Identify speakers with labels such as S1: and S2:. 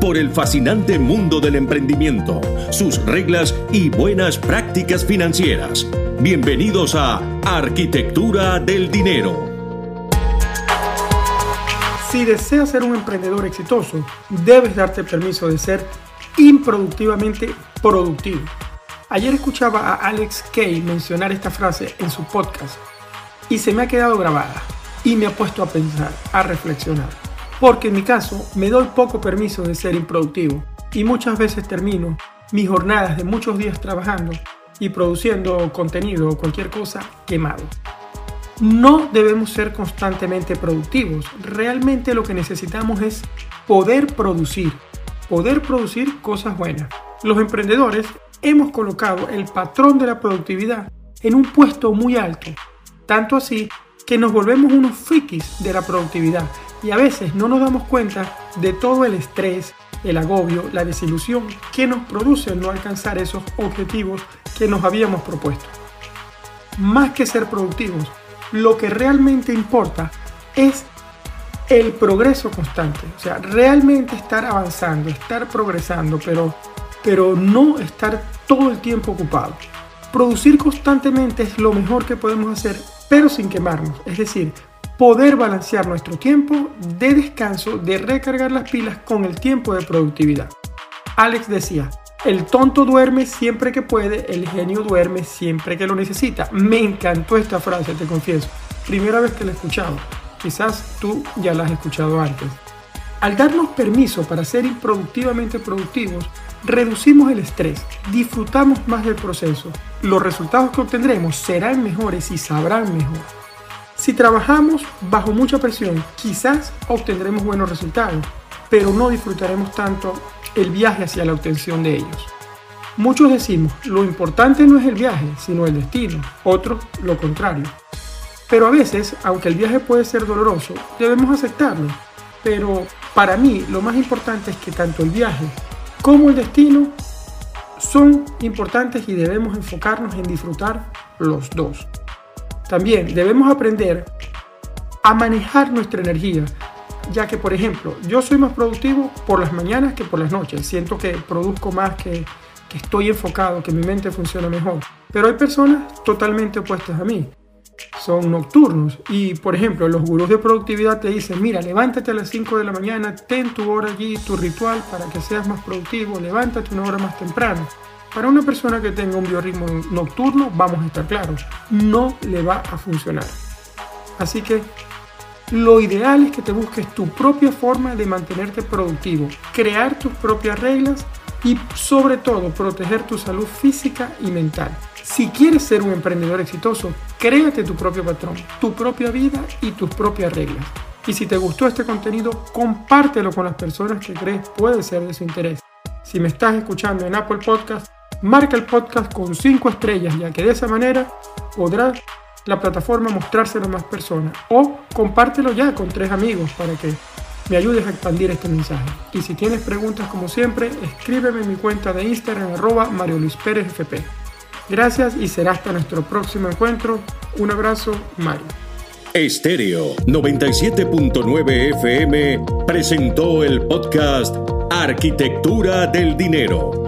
S1: por el fascinante mundo del emprendimiento, sus reglas y buenas prácticas financieras. Bienvenidos a Arquitectura del Dinero.
S2: Si deseas ser un emprendedor exitoso, debes darte permiso de ser improductivamente productivo. Ayer escuchaba a Alex Kay mencionar esta frase en su podcast y se me ha quedado grabada y me ha puesto a pensar, a reflexionar. Porque en mi caso me doy poco permiso de ser improductivo y muchas veces termino mis jornadas de muchos días trabajando y produciendo contenido o cualquier cosa quemado. No debemos ser constantemente productivos. Realmente lo que necesitamos es poder producir, poder producir cosas buenas. Los emprendedores hemos colocado el patrón de la productividad en un puesto muy alto, tanto así que nos volvemos unos frikis de la productividad y a veces no nos damos cuenta de todo el estrés, el agobio, la desilusión que nos produce no alcanzar esos objetivos que nos habíamos propuesto. Más que ser productivos, lo que realmente importa es el progreso constante, o sea, realmente estar avanzando, estar progresando, pero, pero no estar todo el tiempo ocupado. Producir constantemente es lo mejor que podemos hacer, pero sin quemarnos, es decir, poder balancear nuestro tiempo de descanso, de recargar las pilas con el tiempo de productividad. Alex decía, el tonto duerme siempre que puede, el genio duerme siempre que lo necesita. Me encantó esta frase, te confieso. Primera vez que la he escuchado. Quizás tú ya la has escuchado antes. Al darnos permiso para ser improductivamente productivos, reducimos el estrés, disfrutamos más del proceso. Los resultados que obtendremos serán mejores y sabrán mejor. Si trabajamos bajo mucha presión, quizás obtendremos buenos resultados, pero no disfrutaremos tanto el viaje hacia la obtención de ellos. Muchos decimos, lo importante no es el viaje, sino el destino, otros lo contrario. Pero a veces, aunque el viaje puede ser doloroso, debemos aceptarlo. Pero para mí lo más importante es que tanto el viaje como el destino son importantes y debemos enfocarnos en disfrutar los dos. También debemos aprender a manejar nuestra energía, ya que por ejemplo, yo soy más productivo por las mañanas que por las noches. Siento que produzco más, que, estoy enfocado, que mi mente funciona mejor. Pero hay personas totalmente opuestas a mí. Son nocturnos y, por ejemplo, los gurús de productividad te dicen, mira, levántate a las 5 de la mañana, ten tu hora allí, tu ritual para que seas más productivo, levántate una hora más temprano. Para una persona que tenga un biorritmo nocturno, vamos a estar claros, no le va a funcionar. Así que lo ideal es que te busques tu propia forma de mantenerte productivo, crear tus propias reglas y sobre todo proteger tu salud física y mental. Si quieres ser un emprendedor exitoso, créate tu propio patrón, tu propia vida y tus propias reglas. Y si te gustó este contenido, compártelo con las personas que crees puede ser de su interés. Si me estás escuchando en Apple Podcast, marca el podcast con 5 estrellas, ya que de esa manera podrá la plataforma mostrárselo a más personas. O compártelo ya con tres amigos para que me ayudes a expandir este mensaje. Y si tienes preguntas como siempre, escríbeme en mi cuenta de Instagram arroba Mario Luis Pérez FP. Gracias y será hasta nuestro próximo encuentro. Un abrazo, Mario.
S1: Estéreo 97.9 FM presentó el podcast Arquitectura del Dinero